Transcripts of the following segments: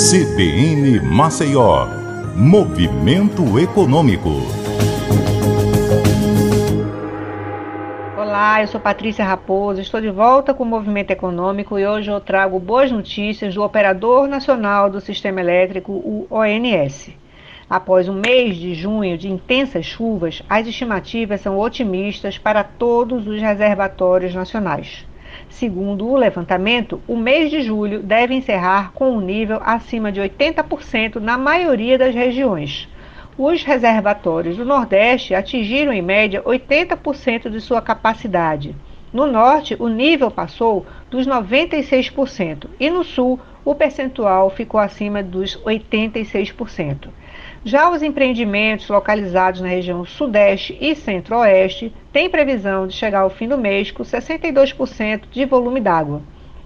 CBN Maceió, Movimento Econômico. Olá, eu sou Patrícia Raposo, estou de volta com o Movimento Econômico e hoje eu trago boas notícias do Operador Nacional do Sistema Elétrico, o ONS. Após um mês de junho de intensas chuvas, as estimativas são otimistas para todos os reservatórios nacionais. Segundo o levantamento, o mês de julho deve encerrar com um nível acima de 80% na maioria das regiões. Os reservatórios do Nordeste atingiram em média 80% de sua capacidade. No Norte, o nível passou dos 96% e no Sul, o percentual ficou acima dos 86%. Já os empreendimentos localizados na região Sudeste e Centro-Oeste têm previsão de chegar ao fim do mês com 62% de volume d'água.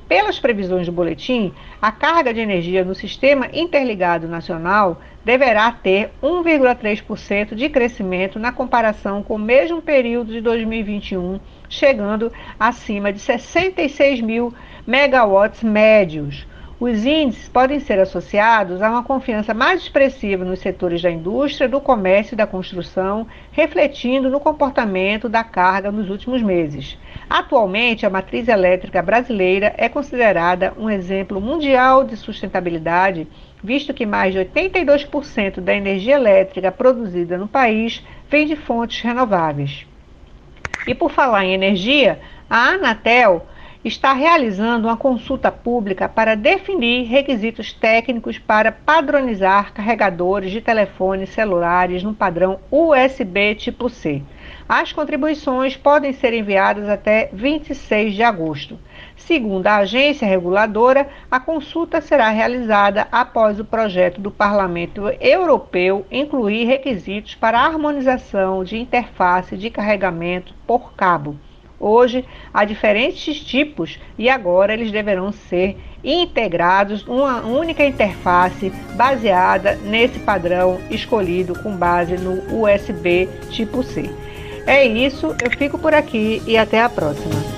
Pelas previsões do boletim, a carga de energia no Sistema Interligado Nacional deverá ter 1,3% de crescimento na comparação com o mesmo período de 2021, chegando acima de 66 mil megawatts médios. Os índices podem ser associados a uma confiança mais expressiva nos setores da indústria, do comércio e da construção, refletindo no comportamento da carga nos últimos meses. Atualmente, a matriz elétrica brasileira é considerada um exemplo mundial de sustentabilidade, visto que mais de 82% da energia elétrica produzida no país vem de fontes renováveis. E por falar em energia, a Anatel está realizando uma consulta pública para definir requisitos técnicos para padronizar carregadores de telefones celulares no padrão USB tipo C. As contribuições podem ser enviadas até 26 de agosto. Segundo a agência reguladora, a consulta será realizada após o projeto do Parlamento Europeu incluir requisitos para harmonização de interface de carregamento por cabo. Hoje há diferentes tipos e agora eles deverão ser integrados numa única interface baseada nesse padrão escolhido com base no USB tipo C. É isso, eu fico por aqui e até a próxima.